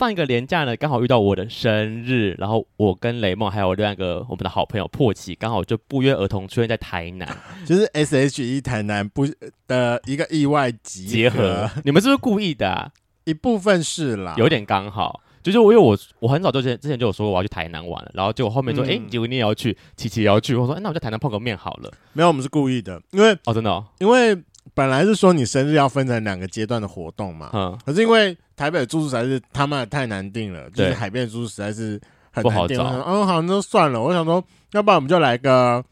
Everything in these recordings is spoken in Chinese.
上一个年假呢，刚好遇到我的生日，然后我跟雷梦还有另外一个我们的好朋友破奇，刚好就不约而同出现在台南，就是 S H E 台南不的一个意外结合。你们是不是故意的啊？一部分是啦，有点刚好。就是我因为我我很早之前之前就有说过我要去台南玩了，然后结果后面说，哎、嗯，结果你也要去，琪琪也要去，我说，哎，那我在台南碰个面好了。没有，我们是故意的，因为哦，真的、哦，因为本来是说你生日要分成两个阶段的活动嘛，嗯，可是因为台北的住宿实在是他妈的太难定了，就是海边的住宿实在是很难订，不好找。嗯，好，那就算了。我想说，要不然我们就来个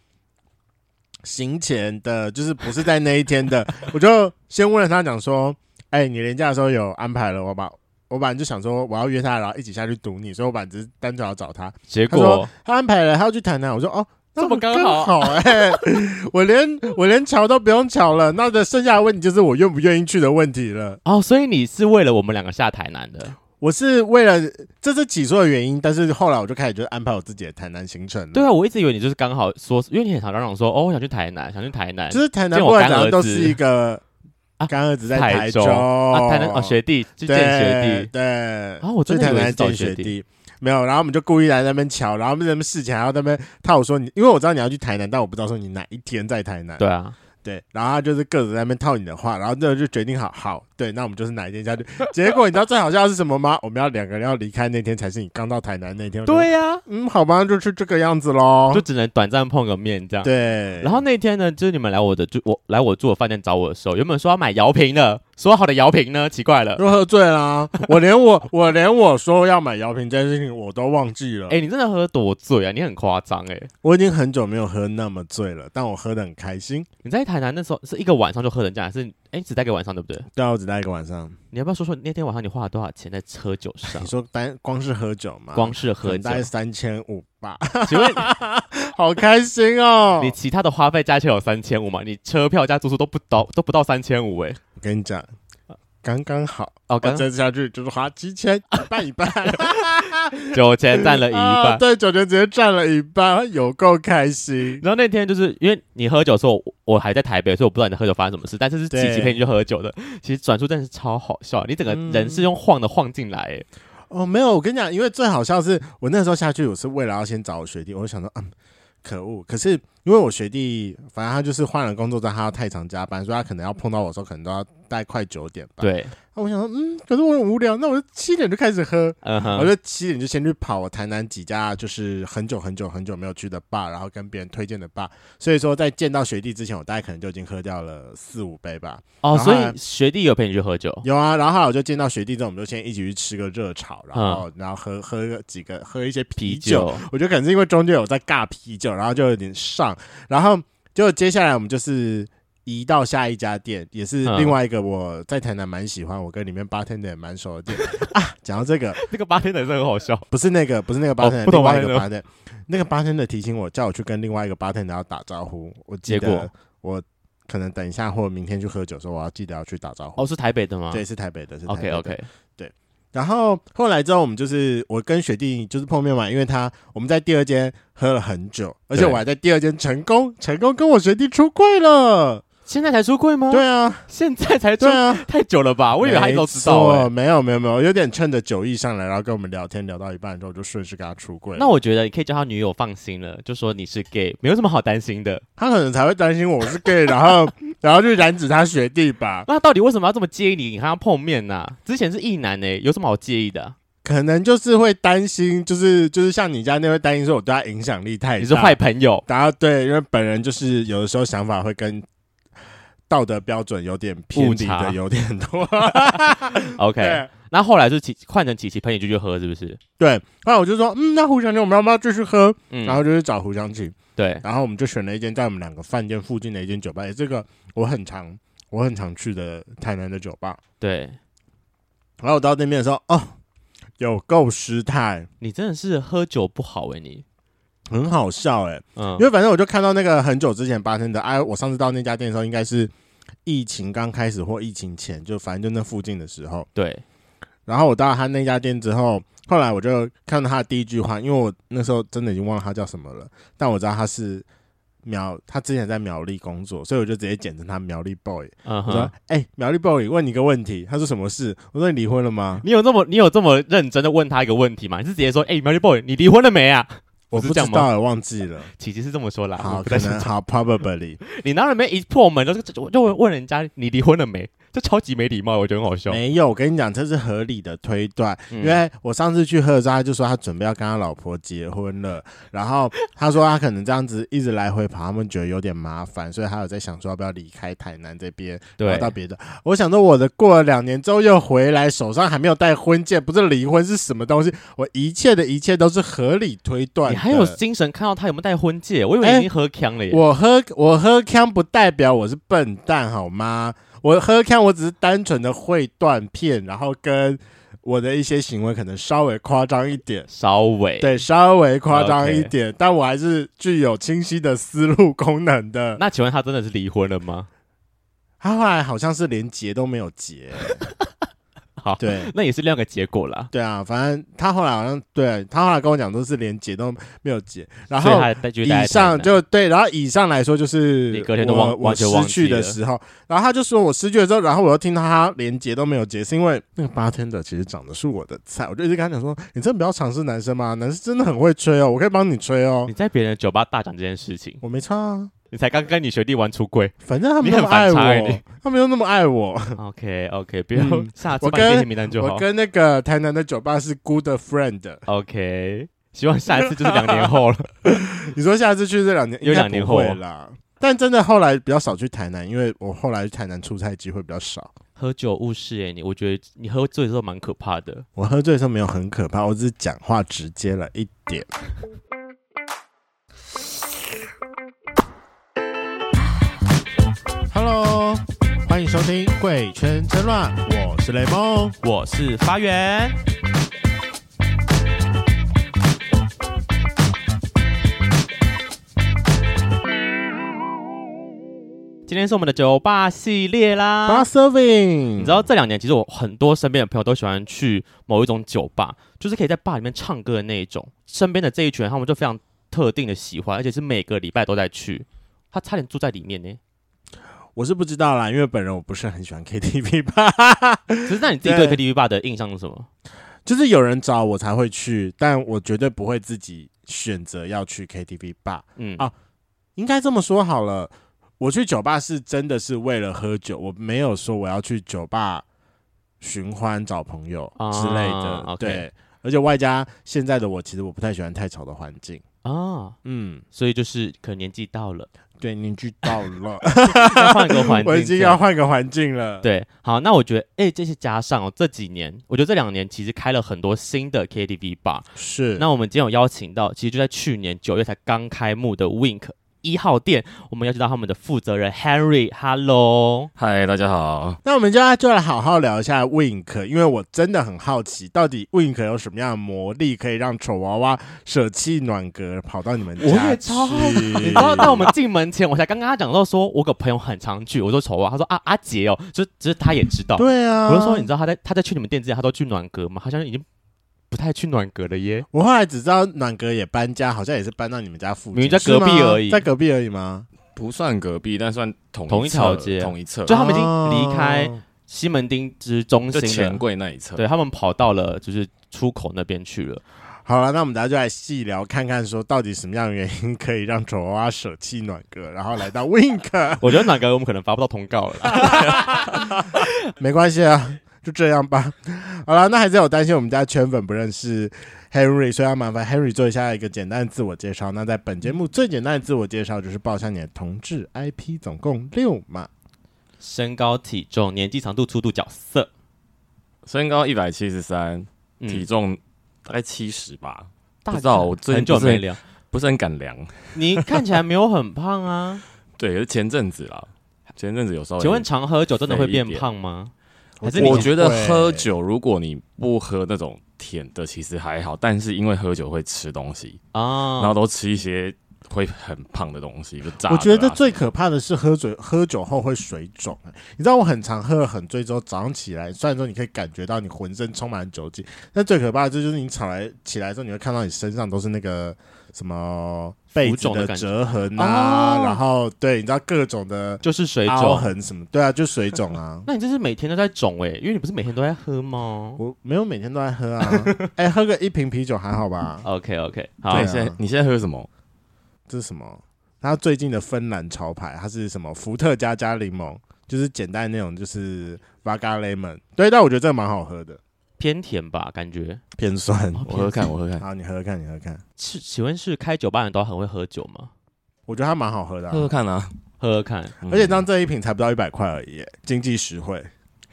行前的，就是不是在那一天的，我就先问了他讲说，哎，你年假的时候有安排了，我把。我本来就想说我要约他，然后一起下去堵你，所以我本来只是单纯要找他。结果他，他安排了，他要去谈谈。我说哦，这么刚好，好哎、欸，我连我连瞧都不用瞧了，那的剩下的问题就是我愿不愿意去的问题了。哦，所以你是为了我们两个下台南的？我是为了这是起初的原因，但是后来我就开始就安排我自己的台南行程了。对啊，我一直以为你就是刚好说，因为你很常让我说哦，我想去台南，想去台南，就是台南不管怎样都是一个。啊，干儿子在台中，台啊，台南哦，学弟去见学弟，对，然后、啊、我在台南见学弟，没有，然后我们就故意来那边瞧，然后那边事情还要那边他有说你，因为我知道你要去台南，但我不知道说你哪一天在台南，对啊。对，然后他就是各自在那边套你的话，然后那就决定好好，对，那我们就是哪一天下去。结果你知道最好笑的是什么吗？我们要两个人要离开那天才是你刚到台南那天。对呀、啊，嗯，好吧，就是这个样子喽，就只能短暂碰个面这样。对，然后那天呢，就是你们来我的住我来我住的饭店找我的时候，原本说要买摇瓶的，说好的摇瓶呢？奇怪了，又喝醉啦！我连我我连我说要买摇瓶这件事情我都忘记了。哎、欸，你真的喝多醉啊？你很夸张哎！我已经很久没有喝那么醉了，但我喝的很开心。你在台南那时候是一个晚上就喝成这样，还是哎、欸、只待一个晚上对不对？对啊，我只待一个晚上。你要不要说说那天晚上你花了多少钱在喝酒上？你说单光是喝酒吗？光是喝酒大概三千五吧？请问 好开心哦！你其他的花费加起来有三千五吗？你车票加住宿都不到都不到三千五哎！我跟你讲。刚刚好哦，刚再下去就是花七千，一半一半，九千占了一半，啊、对，九千直接占了一半，有够开心。然后那天就是因为你喝酒的时候，我还在台北，所以我不知道你喝酒发生什么事。但是是琪琪陪你去喝酒的，其实转述真的是超好笑，你整个人是用晃的晃进来。哦，没有，我跟你讲，因为最好笑是我那时候下去，我是为了要先找我学弟，我就想说，嗯，可恶，可是因为我学弟，反正他就是换了工作之后，他要太常加班，所以他可能要碰到我的时候，可能都要。大概快九点吧。对，那我想说，嗯，可是我很无聊，那我就七点就开始喝。嗯哼，我就七点就先去跑我台南几家，就是很久很久很久没有去的 bar，然后跟别人推荐的 bar。所以说，在见到学弟之前，我大概可能就已经喝掉了四五杯吧。哦，所以学弟有陪你去喝酒？有啊，然后后来我就见到学弟之后，我们就先一起去吃个热炒，然后、嗯、然后喝喝几个喝一些啤酒。啤酒我觉得可能是因为中间有在尬啤酒，然后就有点上，然后就接下来我们就是。移到下一家店，也是另外一个我在台南蛮喜欢，我跟里面 bartender 也蛮熟的店啊。讲到这个，那个 bartender 是很好笑，不是那个，不是那个 bartender，、哦、另外一个 bartender，那个 bartender 提醒我，叫我去跟另外一个 bartender 要打招呼。我记得我可能等一下或明天去喝酒的时候，我要记得要去打招呼。哦，是台北的吗？对，是台北的。是台北的 OK OK，对。然后后来之后，我们就是我跟学弟就是碰面嘛，因为他我们在第二间喝了很久，而且我还在第二间成功成功跟我学弟出柜了。现在才出柜吗？对啊，现在才出对啊，太久了吧？我以为他都知道、欸。没有没有没有，有点趁着酒意上来，然后跟我们聊天聊到一半之后，就顺势跟他出柜。那我觉得你可以叫他女友放心了，就说你是 gay，没有什么好担心的。他可能才会担心我是 gay，然后然后就染指他学弟吧。那他到底为什么要这么介意你？你和他碰面呢、啊？之前是异男呢、欸，有什么好介意的？可能就是会担心，就是就是像你家那位担心说我对他影响力太大，你是坏朋友。然后对，因为本人就是有的时候想法会跟。道德标准有点偏离的有点多，OK。那后来就琪换成琪琪陪你继续喝，是不是？对。后来我就说，嗯，那胡湘琴，我们要不要继续喝？嗯。然后就去找胡湘琴。对。然后我们就选了一间在我们两个饭店附近的一间酒吧，也这个我很常我很常去的台南的酒吧。对。然后我到那边的时候，哦，有够失态。你真的是喝酒不好哎、欸，你。很好笑哎、欸，嗯，因为反正我就看到那个很久之前发生的，哎，我上次到那家店的时候，应该是疫情刚开始或疫情前，就反正就那附近的时候，对。然后我到了他那家店之后，后来我就看到他的第一句话，因为我那时候真的已经忘了他叫什么了，但我知道他是苗，他之前在苗栗工作，所以我就直接简称他苗栗 boy。Uh huh. 我说：“哎、欸，苗栗 boy，问你个问题。”他说：“什么事？”我说：“你离婚了吗？”你有这么你有这么认真的问他一个问题吗？你是直接说：“哎、欸，苗栗 boy，你离婚了没啊？”我不知道了，忘记了。琪琪是这么说啦。好，可能好，probably。你那里面一破门，就就就问人家你离婚了没？这超级没礼貌，我觉得很好笑。没有，我跟你讲，这是合理的推断。嗯、因为我上次去喝的时候，他就说他准备要跟他老婆结婚了，然后他说他可能这样子一直来回跑，他们觉得有点麻烦，所以他有在想说要不要离开台南这边，对，到别的。我想说我的过了两年之后又回来，手上还没有带婚戒，不是离婚是什么东西？我一切的一切都是合理推断。你还有精神看到他有没有带婚戒？我以为你已经喝锵了耶。我喝我喝康不代表我是笨蛋好吗？我喝看，我只是单纯的会断片，然后跟我的一些行为可能稍微夸张一点，稍微对，稍微夸张一点但我还是具有清晰的思路功能的。那请问他真的是离婚了吗？他后来好像是连结都没有结。好，对，那也是另一个结果啦。对啊，反正他后来好像，对他后来跟我讲，都是连结都没有结。然后以上就对，然后以上来说就是你隔天都忘我失去的时候，然后他就说我失去了之后，然后我又听到他连结都没有结，是因为那个 bartender 其实长得是我的菜，我就一直跟他讲说，你真的不要尝试男生吗？男生真的很会吹哦，我可以帮你吹哦。你在别人酒吧大讲这件事情，我没差啊。你才刚跟你学弟玩出柜，反正他们那么爱我，他们又那么爱我。OK OK，不要下次把名单就好。我跟那个台南的酒吧是 good friend。OK，希望下一次就是两年后了。你说下次去这两年，有两年后啦。但真的后来比较少去台南，因为我后来去台南出差机会比较少。喝酒误事哎，你我觉得你喝醉的时候蛮可怕的。我喝醉的时候没有很可怕，我只是讲话直接了一点。Hello，欢迎收听《贵圈真乱》，我是雷梦，我是发源。今天是我们的酒吧系列啦，Bar Serving。你知道这两年其实我很多身边的朋友都喜欢去某一种酒吧，就是可以在吧里面唱歌的那一种。身边的这一群人，他们就非常特定的喜欢，而且是每个礼拜都在去。他差点住在里面呢。我是不知道啦，因为本人我不是很喜欢 KTV 吧。其实那你自己对 KTV 吧的印象是什么？就是有人找我才会去，但我绝对不会自己选择要去 KTV 吧。嗯啊，应该这么说好了，我去酒吧是真的是为了喝酒，我没有说我要去酒吧寻欢找朋友之类的。啊、对，okay 而且外加现在的我，其实我不太喜欢太吵的环境啊。嗯，所以就是可能年纪到了。对，凝聚到了，要换个环境，我已经要换个环境了。对，好，那我觉得，哎、欸，这些加上哦，这几年，我觉得这两年其实开了很多新的 KTV bar。是，那我们今天有邀请到，其实就在去年九月才刚开幕的 Wink。一号店，我们要知道他们的负责人 Henry，Hello，嗨，大家好。那我们就要就来好好聊一下 Wink，因为我真的很好奇，到底 Wink 有什么样的魔力，可以让丑娃娃舍弃暖阁，跑到你们家？我也超好奇。你知道，在我们进门前，我才刚刚跟他讲到，说我个朋友很常去，我说丑娃娃，他说啊阿杰哦，就只是他也知道，对啊，我就说你知道他在他在去你们店之前，他都去暖阁吗？好像已经。不太去暖阁了耶，我后来只知道暖阁也搬家，好像也是搬到你们家附近，你们在隔壁而已，在隔壁而已吗？不算隔壁，但算同同一条街，同一侧。就他们已经离开西门町之中心钱柜那一侧，对他们跑到了就是出口那边去了。好了，那我们大家就来细聊，看看说到底什么样的原因可以让丑娃娃舍弃暖阁，然后来到 Wink。我觉得暖阁我们可能发不到通告了，没关系啊。就这样吧，好了，那还是有担心我们家圈粉不认识 Henry，所以要麻烦 Henry 做一下一个简单的自我介绍。那在本节目最简单的自我介绍就是报一下你的同志 IP，总共六码，身高、体重、年纪、长度、粗度、角色。身高一百七十三，体重大概七十吧。大不知道我最近很久没量，不是很敢量。你看起来没有很胖啊？对，是前阵子啦，前阵子有时候。请问常喝酒真的会变胖吗？我觉得喝酒，如果你不喝那种甜的，其实还好。但是因为喝酒会吃东西啊，然后都吃一些会很胖的东西，就炸。我觉得最可怕的是喝酒喝酒后会水肿。你知道我很常喝了很醉之后，早上起来，虽然说你可以感觉到你浑身充满酒精，但最可怕的就是你起来起来之后，你会看到你身上都是那个什么被子的折痕啊，然后对，你知道各种的，就是水肿痕什么，对啊，就水肿啊。那你这是每天都在肿哎、欸？因为你不是每天都在喝吗？我没有每天都在喝啊。哎、欸，喝个一瓶啤酒还好吧？OK OK，好，对啊、你现在你现在喝什么？这是什么？他最近的芬兰潮牌，它是什么？伏特加加柠檬，就是简单那种，就是 Vodka Lemon。对，但我觉得这个蛮好喝的，偏甜吧，感觉偏酸。我喝喝看，我喝喝看。好，你喝喝看，你喝喝看。是，请问是开酒吧的人都很会喝酒吗？我觉得它蛮好喝的、啊，喝喝看啊，喝喝看。而且当这一瓶才不到一百块而已，经济实惠。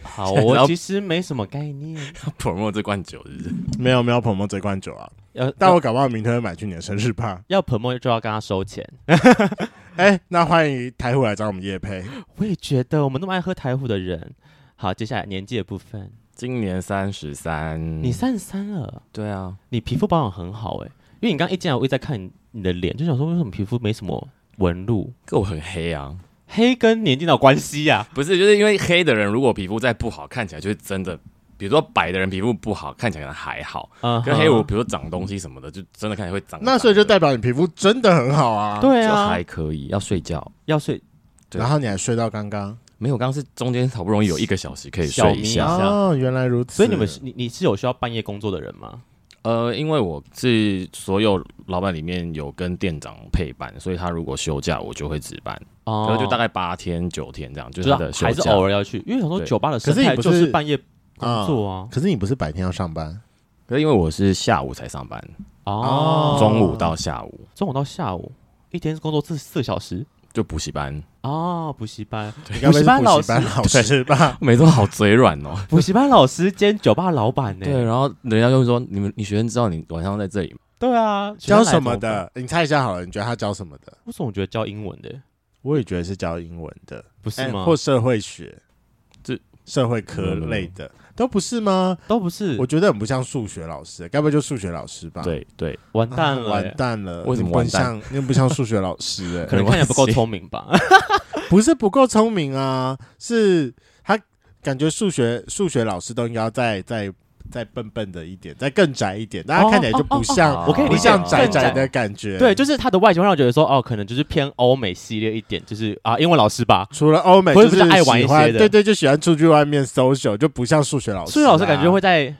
好，我其实没什么概念。promote 这罐酒是不是？没有没有 promote 这罐酒啊。要，但我搞不好明天会买去你的生日吧。要 promote 就要跟他收钱。哎、欸，那欢迎台虎来找我们业配。我也觉得，我们那么爱喝台虎的人。好，接下来年纪的部分。今年三十三。你三十三了？对啊。你皮肤保养很好哎、欸，因为你刚刚一进来，我一直在看你的脸，就想说为什么皮肤没什么纹路？可我很黑啊。黑跟年纪有关系呀？不是，就是因为黑的人如果皮肤再不好，看起来就是真的。比如说白的人皮肤不好，看起来可能还好。嗯，跟黑我比如说长东西什么的，就真的看起来会长。那所以就代表你皮肤真的很好啊。对啊，就还可以。要睡觉，要睡。然后你还睡到刚刚？没有，刚刚是中间好不容易有一个小时可以睡一下。哦，原来如此。所以你们是你你是有需要半夜工作的人吗？呃，因为我是所有老板里面有跟店长配班，所以他如果休假，我就会值班。哦，然后就大概八天九天这样，就是他的休假。还是偶尔要去，因为很多酒吧的生态就是半夜工作啊。可是你不是白天要上班？可是因为我是下午才上班。哦，中午到下午，中午到下午，一天工作四四小时。就补习班哦，补习班，补习班老师，老师吧，每次好嘴软哦。补习班老师兼酒吧老板呢？对，然后人家就会说：“你们，你学生知道你晚上在这里吗？”对啊，教什么的？你猜一下好了，你觉得他教什么的？为什么我觉得教英文的？我也觉得是教英文的，不是吗？或社会学，这社会科类的。都不是吗？都不是，我觉得很不像数学老师，该不会就数学老师吧？对对，完蛋了，完蛋了！为什么完蛋？因为不像数学老师，哎，可能看起来不够聪明吧？不是不够聪明啊，是他感觉数学数学老师都应该要再再再笨笨的一点，再更窄一点，大家看起来就不像，我可以不像窄窄的感觉。对，就是他的外形让我觉得说，哦，可能就是偏欧美系列一点，就是啊，英文老师吧。除了欧美，就是爱玩一些的，对对，就喜欢出去外面 social，就不像数学老师。数学老师感觉会在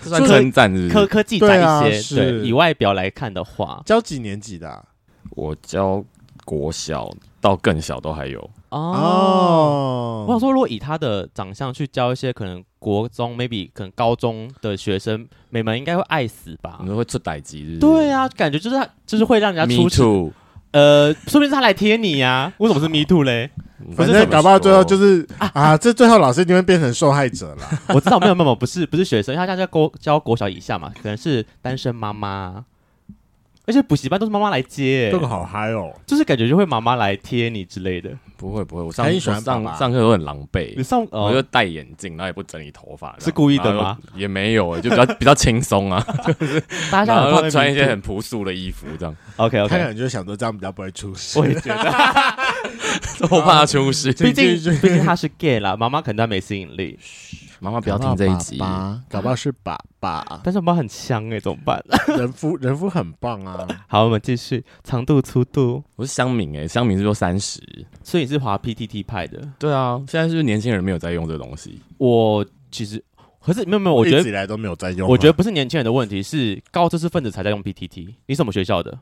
称赞科科技在一些。对，以外表来看的话，教几年级的？我教国小到更小都还有。哦，我想说，如果以他的长相去教一些可能国中，maybe 可能高中的学生，美们应该会爱死吧？你们会出歹机？对啊，感觉就是他，就是会让人家出丑。呃，说不定是他来贴你呀？为什么是 me too 嘞？反正搞不好最后就是啊，这最后老师一定会变成受害者了。我知道，没有没有，不是不是学生，因为他家教教国小以下嘛，可能是单身妈妈。而且补习班都是妈妈来接，这个好嗨哦！就是感觉就会妈妈来贴你之类的。不会不会，我上上上课都很狼狈。你上我就戴眼镜，然后也不整理头发，是故意的吗？也没有，就比较 比较轻松啊，就是大家然后穿一些很朴素的衣服这样。OK OK，看你就想说这样比较不会出事。我也觉得，我怕他出事。毕竟毕竟他是 gay 啦，妈妈可能他没吸引力。妈妈不要听这一集，搞不好是爸爸，但是我妈很香哎，怎么办？人夫人夫很棒啊。好，我们继续长度粗度。我是乡民哎，乡民是说三十，所以你是滑 PTT 派的。对啊，现在是不是年轻人没有在用这个东西？我其实可是没有没有，我觉得一直以来都没有在用。我觉得不是年轻人的问题，是高知识分子才在用 PTT。你什么学校的？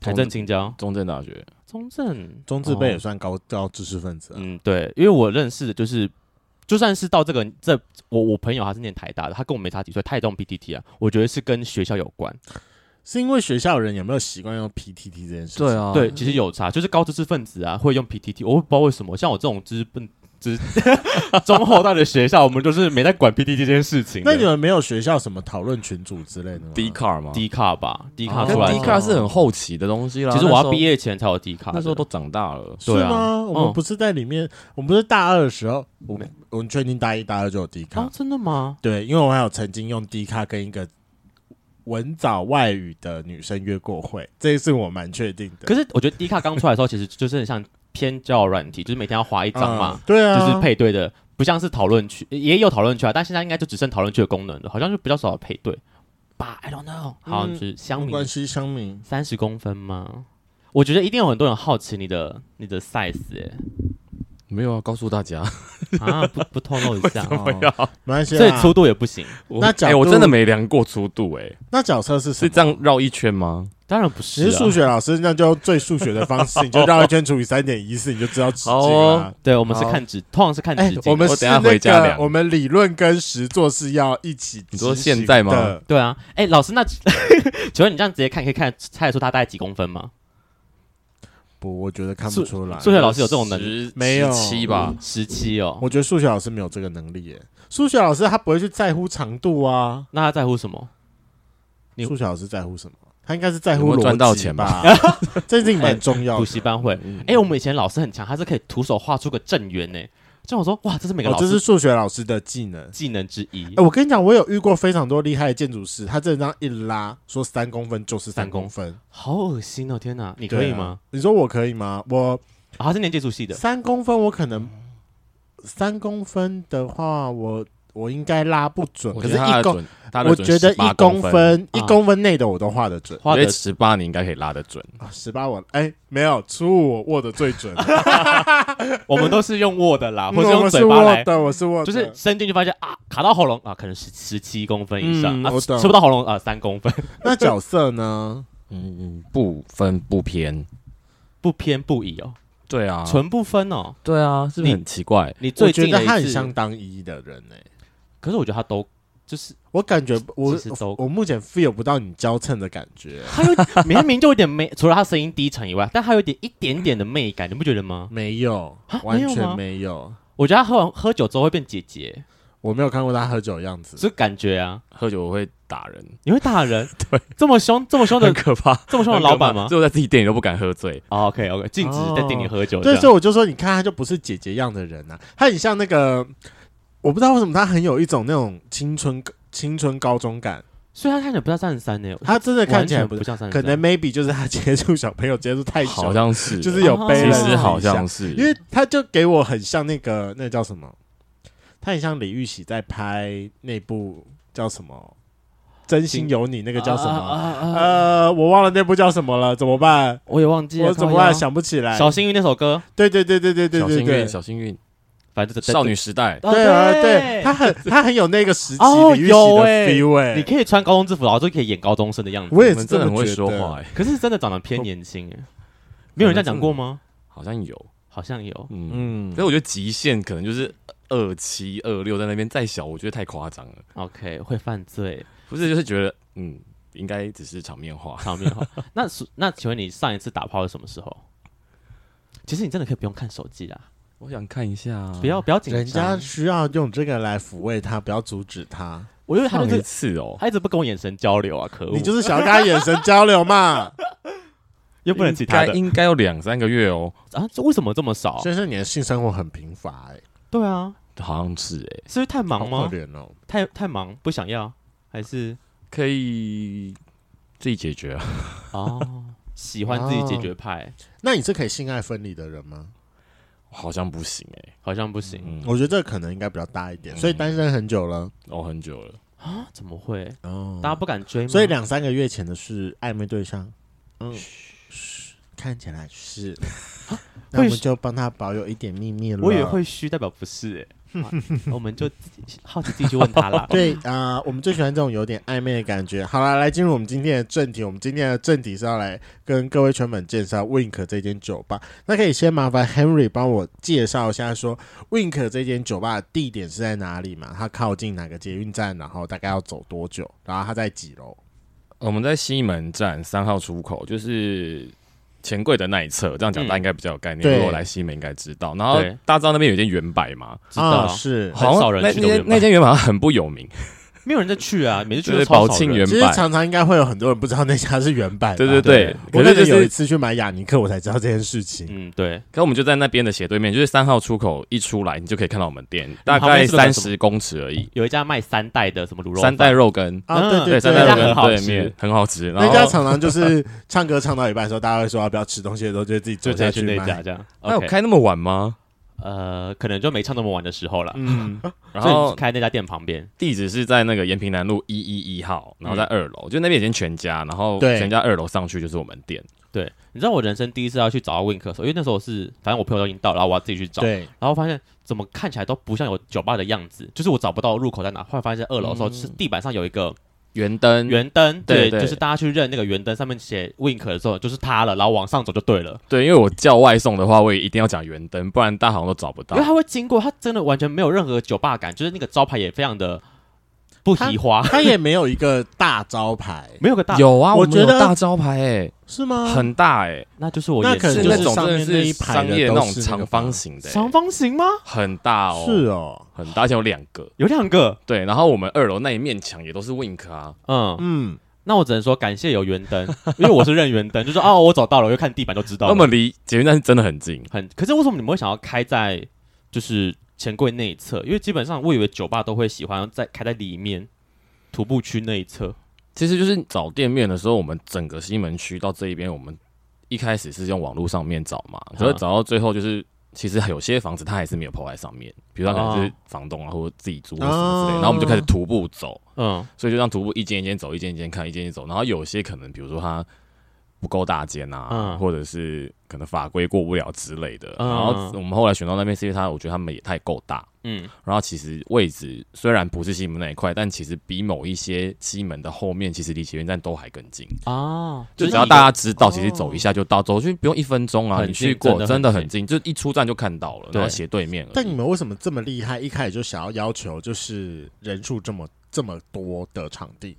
台政青交、中正大学、中正、中字辈也算高高知识分子。嗯，对，因为我认识的就是。就算是到这个这，我我朋友他是念台大的，他跟我没差几岁，他也用 PTT 啊。我觉得是跟学校有关，是因为学校人有没有习惯用 PTT 这件事情？对啊，对，其实有差，就是高知识分子啊会用 PTT，我不知道为什么，像我这种知识分。只 中后代的学校，我们就是没在管 PTT 这件事情。那你们没有学校什么讨论群组之类的吗？Dcard 吗？Dcard 吧，Dcard 出来。Dcard 是很后期的东西啦。其实我要毕业前才有 Dcard，那时候都长大了。是吗？我们不是在里面，我们不是大二的时候，我们我们确定大一、大二就有 Dcard。真的吗？对，因为我还有曾经用 Dcard 跟一个文藻外语的女生约过会，这一次我蛮确定的。可是我觉得 D 卡刚出来的时候，其实就是很像偏交友软体，就是每天要划一张嘛、嗯，对啊，就是配对的，不像是讨论区，也有讨论区啊，但现在应该就只剩讨论区的功能了，好像就比较少的配对吧，I don't know。好，嗯、就是乡民关系乡民三十公分吗？我觉得一定有很多人好奇你的你的 size 哎。没有啊，告诉大家啊，不不透露一下，不要，没关系，所以粗度也不行。那角、欸、我真的没量过粗度哎、欸。那角色是是这样绕一圈吗？当然不是、啊，你是数学老师，那就最数学的方式，你就绕一圈除以三点一四，你就知道直径了、哦。对，我们是看直，通常是看直径、欸。我们是、那个、我等下回家量。我们理论跟实做是要一起。你说现在吗？对啊。哎、欸，老师，那 请问你这样直接看，可以看猜得出它大概几公分吗？不，我觉得看不出来。数学老师有这种能力？没有十七吧？十七哦。我觉得数学老师没有这个能力耶。数学老师他不会去在乎长度啊，那他在乎什么？你数学老师在乎什么？他应该是在乎赚到钱吧？这件事情蛮重要的。补习班会。哎、我们以前老师很强，他是可以徒手画出个正圆呢。就我说，哇，这是每个老师、哦，这是数学老师的技能技能之一。哎、欸，我跟你讲，我有遇过非常多厉害的建筑师，他这张一拉，说三公分就是三公分，好恶心哦！天哪，你可以吗？啊、你说我可以吗？我、哦、他是念建筑系的，三公分我可能三公分的话，我我应该拉不准。可是一公。我觉得一公分一公分内的我都画得准，画得十八你应该可以拉得准啊。十八我哎没有，初五我握的最准。我们都是用握的啦，或是用嘴巴来。对，我是握，就是伸进去发现啊，卡到喉咙啊，可能是十七公分以上、嗯、啊，吃不到喉咙啊，三公分。那角色呢？嗯，不分不偏，不偏不倚哦。对啊，纯不分哦。对啊，是不是很奇怪？你最近觉得他很相当一的人呢、欸？可是我觉得他都。就是我感觉我我目前 feel 不到你娇嗔的感觉，他有明明就有点媚，除了他声音低沉以外，但他有点一点点的媚感，你不觉得吗？没有，完全没有。我觉得他喝完喝酒之后会变姐姐，我没有看过他喝酒的样子，是感觉啊，喝酒我会打人，你会打人？对，这么凶，这么凶的，很可怕，这么凶的老板吗？最后在自己店里都不敢喝醉。Oh, OK OK，禁止在店里喝酒。对，所以我就说，你看他就不是姐姐样的人啊，他很像那个，我不知道为什么他很有一种那种青春。青春高中感，所以他看起来不像三十三呢。他真的看起来不，不像三十三，可能 maybe 就是他接触小朋友 接触太久，好像是，就是有背了。其实好像是，因为他就给我很像那个那个叫什么，他很像李玉玺在拍那部叫什么《真心有你》那个叫什么？啊啊啊、呃，我忘了那部叫什么了，怎么办？我也忘记了，我怎么办？想不起来。小幸运那首歌，对对对对对对对对，对，小幸运。反正少女时代，对啊，对，他很 他很有那个时期的 feel 哎，你可以穿高中制服，然后就可以演高中生的样子。我也是真的很会说话哎，可是真的长得偏年轻哎，没有人这样讲过吗？好像有，好像有，嗯，所以我觉得极限可能就是二七二六在那边，再小我觉得太夸张了。OK，会犯罪，不是就是觉得嗯，应该只是场面话，场面话。那那请问你上一次打炮是什么时候？其实你真的可以不用看手机啦。我想看一下、啊，不要不要紧张，人家需要用这个来抚慰他，不要阻止他。我以为他一次哦，他一直不跟我眼神交流啊，可恶！你就是想要跟他眼神交流嘛，又不能其他的，应该有两三个月哦。啊，这为什么这么少？先生，你的性生活很贫乏哎、欸。对啊，好像是哎、欸，是不是太忙吗？可怜哦，太太忙不想要，还是可以自己解决啊？哦，喜欢自己解决派、哦。那你是可以性爱分离的人吗？好像不行哎、欸，好像不行。嗯、我觉得这可能应该比较大一点，嗯、所以单身很久了，哦，很久了啊？怎么会？哦，大家不敢追吗？所以两三个月前的是暧昧对象，嗯，看起来是，那我们就帮他保有一点秘密了。我以为会虚，代表不是哎、欸。我们就自己好奇，自己去问他了。对啊、呃，我们最喜欢这种有点暧昧的感觉。好了，来进入我们今天的正题。我们今天的正题是要来跟各位全粉介绍 Wink 这间酒吧。那可以先麻烦 Henry 帮我介绍一下，说 Wink 这间酒吧的地点是在哪里嘛？它靠近哪个捷运站？然后大概要走多久？然后它在几楼？我们在西门站三号出口，就是。钱柜的那一侧，这样讲大家应该比较有概念。如果来西门应该知道。然后大家知道那边有一间原百嘛？知道，是很少人去。那那那间原百很不有名，没有人在去啊，每次去都宝庆原版，其实常常应该会有很多人不知道那家是原版。对对对，我可能有一次去买雅尼克，我才知道这件事情。嗯，对。可我们就在那边的斜对面，就是三号出口一出来，你就可以看到我们店，大概三十公尺而已。有一家卖三代的什么卤肉，三代肉羹啊，对对，三代肉羹很好吃，很好吃。那家常常就是唱歌唱到一半的时候，大家会说要不要吃东西的时候，就自己走下去那家这样。那有开那么晚吗？呃，可能就没唱那么晚的时候了。嗯，然后开那家店旁边，地址是在那个延平南路一一一号，然后在二楼，就那边已经全家，然后全家二楼上去就是我们店。对，你知道我人生第一次要去找到 Wink 的时候，因为那时候是反正我朋友都已经到了，然后我要自己去找。对，然后发现怎么看起来都不像有酒吧的样子，就是我找不到入口在哪。后来发现在二楼的时候，是地板上有一个。圆灯，圆灯，对，就是大家去认那个圆灯上面写 Wink 的时候，就是它了，然后往上走就对了。对，因为我叫外送的话，我也一定要讲圆灯，不然大家好像都找不到。因为它会经过，它真的完全没有任何酒吧感，就是那个招牌也非常的。不提花，它也没有一个大招牌，没有个大有啊，我觉得大招牌哎，是吗？很大哎，那就是我那可能就是上面是商业那种长方形的，长方形吗？很大哦，是哦，很大，而且有两个，有两个，对。然后我们二楼那一面墙也都是 Wink 啊，嗯。嗯，那我只能说感谢有圆灯，因为我是认圆灯，就是哦，我找到了，我就看地板就知道。那么离捷运站是真的很近，很。可是为什么你们会想要开在就是钱柜那一侧？因为基本上我以为酒吧都会喜欢在开在里面。徒步区那一侧，其实就是找店面的时候，我们整个西门区到这一边，我们一开始是用网络上面找嘛，可是找到最后就是，其实有些房子它还是没有 po 在上面，比如说可能是房东啊，或者自己租或什么之类，然后我们就开始徒步走，嗯，所以就让徒步一间一间走，一间一间看，一间一间走，然后有些可能比如说它不够大间啊，或者是可能法规过不了之类的，然后我们后来选到那边是因为它，我觉得他们也太够大。嗯，然后其实位置虽然不是西门那一块，但其实比某一些西门的后面，其实离捷运站都还更近啊。就只要大家知道，其实走一下就到，走去不用一分钟啊。你去过真的很近，就一出站就看到了，然后斜对面。但你们为什么这么厉害？一开始就想要要求就是人数这么这么多的场地？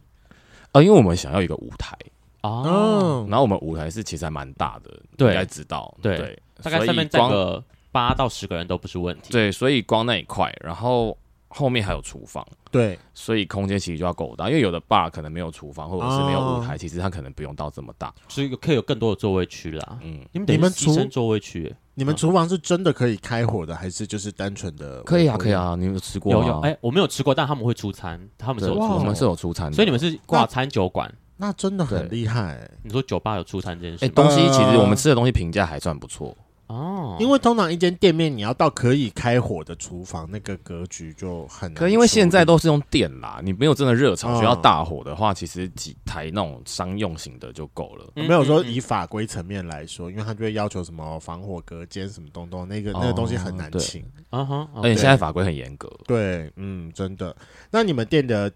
呃，因为我们想要一个舞台哦，然后我们舞台是其实还蛮大的，应该知道。对，大概上面站个。八到十个人都不是问题。对，所以光那一块，然后后面还有厨房，对，所以空间其实就要够大。因为有的 bar 可能没有厨房，或者是没有舞台，哦、其实它可能不用到这么大，所以可以有更多的座位区啦。嗯，你们你们厨座位区，你们厨房是真的可以开火的，还是就是单纯的？可以啊，可以啊，你们有吃过？有有，哎，我没有吃过，但他们会出餐，他们是有出餐，我们是有出餐，所以你们是挂餐酒馆，那真的很厉害。你说酒吧有出餐这件事，哎，东西其实我们吃的东西评价还算不错。哦，因为通常一间店面你要到可以开火的厨房，那个格局就很难。可因为现在都是用电啦，你没有真的热炒需要大火的话，其实几台那种商用型的就够了。没有说以法规层面来说，因为他就会要求什么防火隔间什么东东，那个那个东西很难请。啊哈，而且现在法规很严格。对，嗯，真的。那你们店的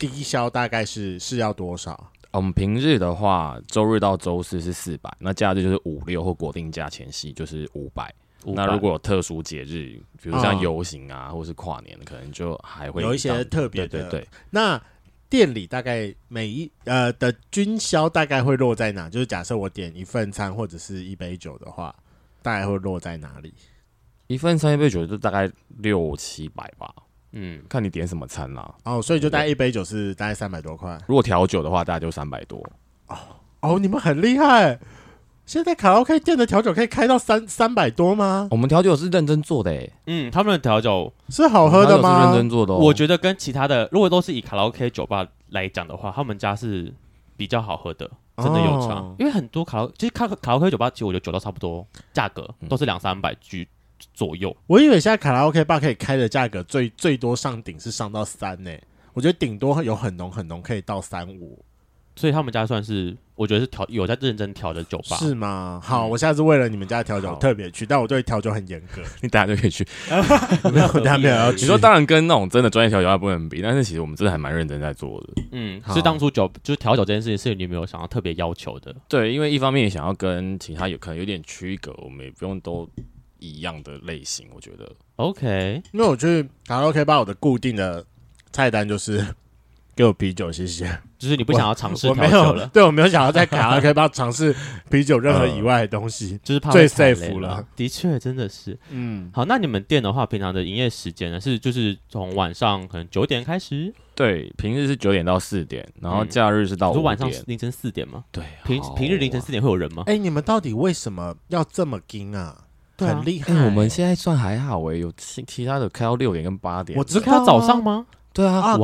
低消大概是是要多少？我们平日的话，周日到周四是四百，那假日就是五六或国定假前夕就是五百。那如果有特殊节日，比如像游行啊，或是跨年，可能就还会有一些特别的。对对对。那店里大概每一呃的均销大概会落在哪？就是假设我点一份餐或者是一杯酒的话，大概会落在哪里？一份餐一杯酒就大概六七百吧。嗯，看你点什么餐啦。哦，所以就大概一杯酒是大概三百多块。如果调酒的话，大概就三百多。哦哦，你们很厉害！现在卡拉 OK 店的调酒可以开到三三百多吗？我们调酒是认真做的诶。嗯，他们的调酒是好喝的吗？是认真做的。我觉得跟其他的，如果都是以卡拉 OK 酒吧来讲的话，他们家是比较好喝的，真的有差。因为很多卡拉，其实卡卡拉 OK 酒吧，其实我觉得酒都差不多，价格都是两三百居。左右，我以为现在卡拉 OK 吧可以开的价格最最多上顶是上到三呢，我觉得顶多有很浓很浓可以到三五，所以他们家算是我觉得是调有在认真调的酒吧是吗？好，我下次为了你们家调酒特别去，但我对调酒很严格，你等下就可以去，没有等下没有要去。你说当然跟那种真的专业调酒还不能比，但是其实我们真的还蛮认真在做的。嗯，是当初酒就是调酒这件事情是你没有想要特别要求的，对，因为一方面也想要跟其他有可能有点区隔，我们也不用都。一样的类型，我觉得 OK。因为我去卡拉 OK 吧，我的固定的菜单就是 给我啤酒，谢谢。就是你不想要尝试没有了？对，我没有想要在卡拉 OK 吧尝试啤酒任何以外的东西，呃、就是怕最 safe 了。的确，真的是。嗯，好，那你们店的话，平常的营业时间呢？是就是从晚上可能九点开始？对，平日是九点到四点，然后假日是到。晚上凌晨四点吗？对，平平日凌晨四点会有人吗？哎，你们到底为什么要这么盯啊？很厉害。我们现在算还好哎，有其其他的开到六点跟八点。我只开到早上吗？对啊，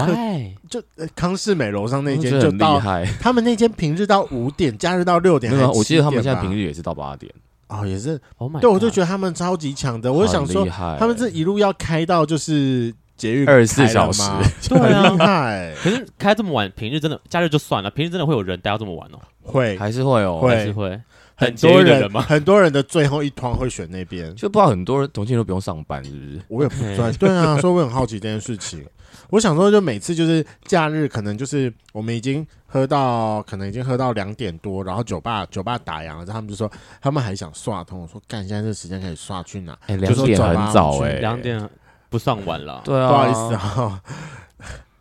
就康世美楼上那间就厉害。他们那间平日到五点，假日到六点。我记得他们现在平日也是到八点。哦，也是。对，我就觉得他们超级强的。我就想说，他们这一路要开到就是。捷运二十四小时，对啊，可是开这么晚，平日真的，假日就算了，平日真的会有人待到这么晚哦？会，还是会哦，会还是会，很多人吗？很多人的最后一团会选那边，就不知道很多人同性都不用上班，是不是？我也不算，对啊，所以我很好奇这件事情。我想说，就每次就是假日，可能就是我们已经喝到，可能已经喝到两点多，然后酒吧酒吧打烊了，然后他们就说他们还想刷通，我说干，现在这时间可以刷去哪？哎，两点很早哎，两点。不算晚了，对啊，不好意思啊，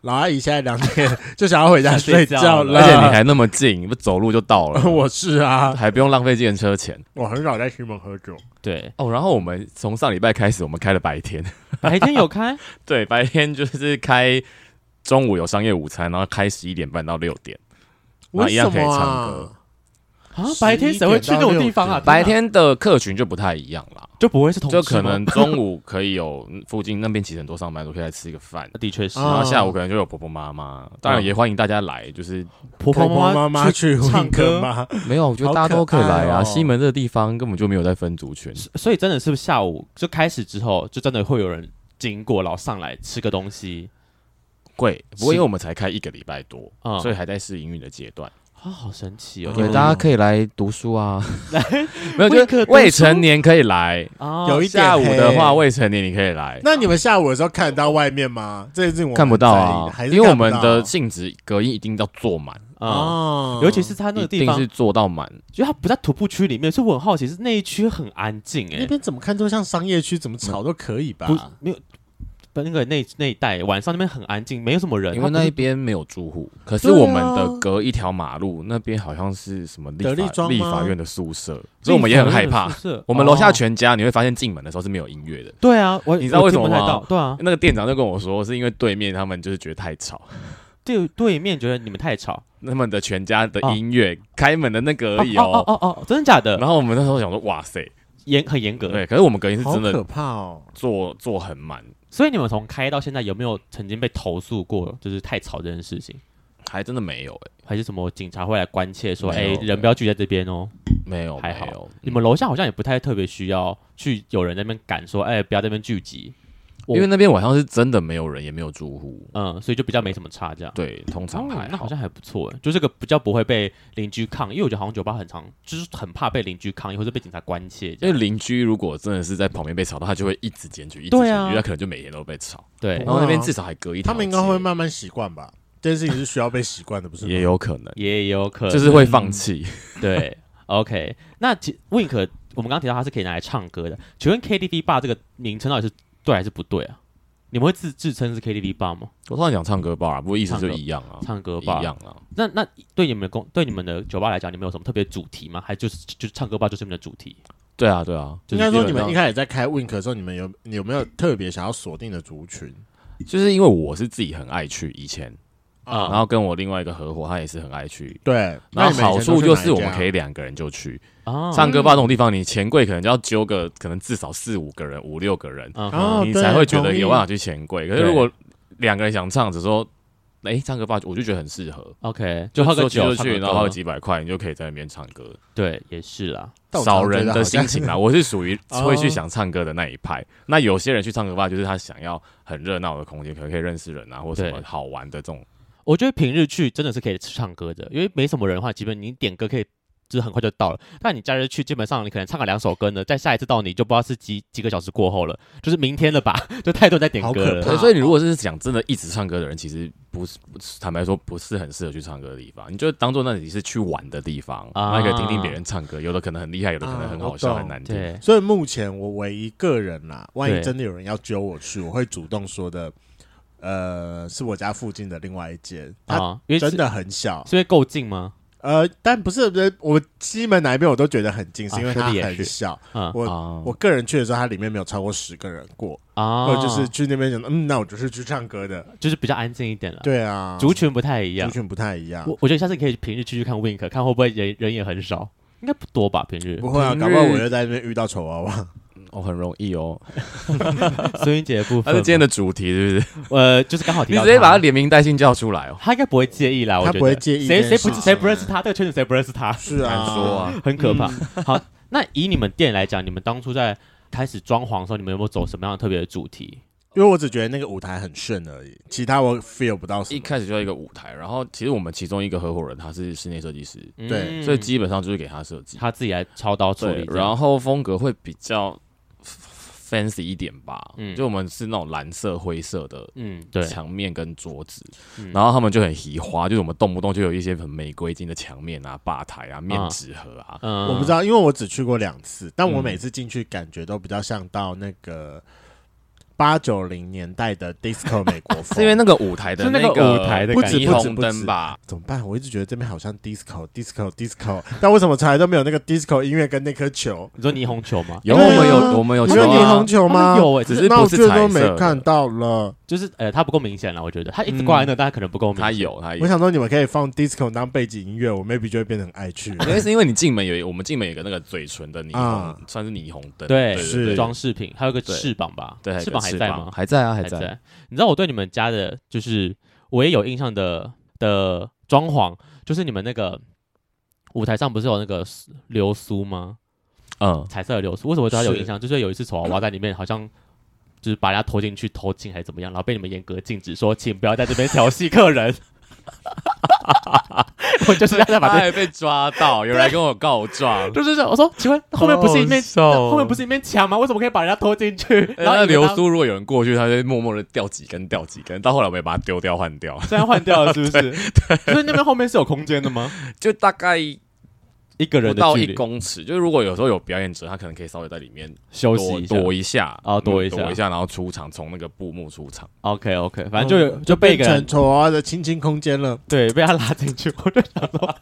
老阿姨现在两点就想要回家睡觉了，而且你还那么近，你不走路就到了。我是啊，还不用浪费自行车钱。我很少在西门喝酒，对哦。然后我们从上礼拜开始，我们开了白天，白天有开，对，白天就是开中午有商业午餐，然后开十一点半到六点，然后一样可以唱歌。啊，白天谁会去那种地方啊？白天的客群就不太一样啦，就不会是同就可能中午可以有附近那边其实很多上班族可以来吃一个饭，的确是。然后下午可能就有婆婆妈妈，当然也欢迎大家来，就是婆婆妈妈去唱歌吗？没有，我觉得大家都可以来啊。西门这个地方根本就没有在分族群，所以真的是不是下午就开始之后，就真的会有人经过，然后上来吃个东西。贵，不过因为我们才开一个礼拜多，所以还在试营运的阶段。啊，好神奇哦！对，大家可以来读书啊，来，没有，就是未成年可以来。有一下午的话，未成年你可以来。那你们下午的时候看得到外面吗？这是我看不到啊，因为我们的性质隔音一定要做满啊，尤其是他那个地方是做到满，就他不在徒步区里面，所以我很好奇，是那一区很安静哎，那边怎么看都像商业区，怎么吵都可以吧？没有。那个那那一带晚上那边很安静，没有什么人，因为那一边没有住户。可是我们的隔一条马路那边好像是什么立法立法院的宿舍，所以我们也很害怕。我们楼下全家你会发现进门的时候是没有音乐的。对啊，我你知道为什么吗？对啊，那个店长就跟我说，是因为对面他们就是觉得太吵。对，对面觉得你们太吵，他们的全家的音乐开门的那个而已哦哦哦，真的假的？然后我们那时候想说，哇塞，严很严格。对，可是我们隔音是真的可怕哦，做做很满。所以你们从开到现在有没有曾经被投诉过，就是太吵这件事情？还真的没有哎、欸，还是什么警察会来关切说，哎、欸，人不要聚在这边哦？没有，还好。有你们楼下好像也不太特别需要去有人在那边赶说，哎、欸，不要在那边聚集。因为那边晚上是真的没有人，也没有住户，嗯，所以就比较没什么差这样。对，通常还好、哦、那好像还不错，就这个比较不会被邻居抗议，因为我觉得好像酒吧很常就是很怕被邻居抗议或者被警察关切。因为邻居如果真的是在旁边被吵到，他就会一直检举，一直检举，他、啊、可能就每天都被吵。对，然后那边至少还隔一条。他们应该会慢慢习惯吧？这件事情是需要被习惯的，不是？也有可能，也有可能，就是会放弃。对，OK。那 Wink，我们刚刚提到它是可以拿来唱歌的，请问 KTV bar 这个名称到底是对还是不对啊？你们会自自称是 KTV bar 吗？我突然讲唱歌 bar，不过意思就一样啊，唱歌 bar 一样啊。那那对你们的公对你们的酒吧来讲，你们有什么特别主题吗？还就是就是唱歌 bar 就是你们的主题？对啊，对啊。应该说你们一开始在开 Wink 的时候，你们有有没有特别想要锁定的族群？就是因为我是自己很爱去以前。啊，然后跟我另外一个合伙，他也是很爱去。对，然后好处就是我们可以两个人就去。唱歌吧这种地方，你钱柜可能就要揪个，可能至少四五个人、五六个人，你才会觉得有办法去钱柜。可是如果两个人想唱，只说，哎，唱歌吧，我就觉得很适合。OK，就喝个酒去，然后花几百块，你就可以在那边唱歌。对，也是啦，少人的心情啦。我是属于会去想唱歌的那一派。那有些人去唱歌吧，就是他想要很热闹的空间，可能可以认识人啊，或什么好玩的这种。我觉得平日去真的是可以唱歌的，因为没什么人的话，基本你点歌可以，就是很快就到了。但你假日去，基本上你可能唱个两首歌呢，再下一次到你就不知道是几几个小时过后了，就是明天了吧？就太多人在点歌了。对，所以你如果是想真的一直唱歌的人，其实不是，坦白说不是很适合去唱歌的地方。你就当做那里是去玩的地方，啊、然后可以听听别人唱歌，有的可能很厉害，有的可能很好笑，啊、很难听。所以目前我唯一个人啦，万一真的有人要揪我去，我会主动说的。呃，是我家附近的另外一间，啊，因为真的很小，是因为够近吗？呃，但不是，我西门哪一边我都觉得很近，是因为它很小。我我个人去的时候，它里面没有超过十个人过啊。或者就是去那边讲，嗯，那我就是去唱歌的，就是比较安静一点了。对啊，族群不太一样，族群不太一样。我我觉得下次可以平日去去看 Wink，看会不会人人也很少，应该不多吧？平日不会啊，搞不好我又在那边遇到丑娃娃。哦，很容易哦。孙英杰的部分，他是今天的主题，是不是？呃，就是刚好提到，你直接把他连名带姓叫出来哦。他应该不会介意啦，他不会介意。谁谁不谁不认识他？这个圈子谁不认识他？是啊，说啊，很可怕。好，那以你们店来讲，你们当初在开始装潢的时候，你们有没有走什么样的特别的主题？因为我只觉得那个舞台很炫而已，其他我 feel 不到。一开始就要一个舞台，然后其实我们其中一个合伙人他是室内设计师，对，所以基本上就是给他设计，他自己来操刀处理，然后风格会比较。Fancy 一点吧，嗯，就我们是那种蓝色、灰色的，嗯，对，墙面跟桌子，嗯、然后他们就很移花，就是我们动不动就有一些很玫瑰金的墙面啊、吧台啊、面纸盒啊，嗯，我不知道，因为我只去过两次，但我每次进去感觉都比较像到那个。八九零年代的 disco 美国风，是因为那个舞台的那个舞台的不止霓虹灯吧？怎么办？我一直觉得这边好像 disco disco disco，但为什么从来都没有那个 disco 音乐跟那颗球？你说霓虹球吗？有，我们有，我们有，有霓虹球吗？有，只是不是彩色，都没看到了。就是呃，它不够明显了，我觉得它一直挂在那，但它可能不够明显。它有，它有。我想说你们可以放 disco 当背景音乐，我 maybe 就会变成爱去。因为是因为你进门有，我们进门有个那个嘴唇的霓虹，算是霓虹灯，对，是装饰品，还有个翅膀吧？对，翅膀还在吗？还在啊。还在，你知道我对你们家的，就是我也有印象的的装潢，就是你们那个舞台上不是有那个流苏吗？嗯，彩色的流苏，为什么对他有印象？就是有一次丑娃娃在里面，好像就是把人家拖进去偷情还是怎么样，然后被你们严格禁止说，请不要在这边调戏客人。我就是在把他被抓到，有人来跟我告状，就是我说，请问后面不是一面后面不是一面墙吗？为什么可以把人家拖进去？然后流苏如果有人过去，他就默默的掉几根，掉几根，到后来我也把它丢掉换掉，现在换掉了是不是？对，所以那边后面是有空间的吗？就大概。一个人不到一公尺，就是如果有时候有表演者，他可能可以稍微在里面休息一下，躲一下啊，躲一下，躲一下，然后出场，从那个布幕出场。OK OK，反正就有就被一个人丑娃娃的亲亲空间了，对，被他拉进去，我就想说。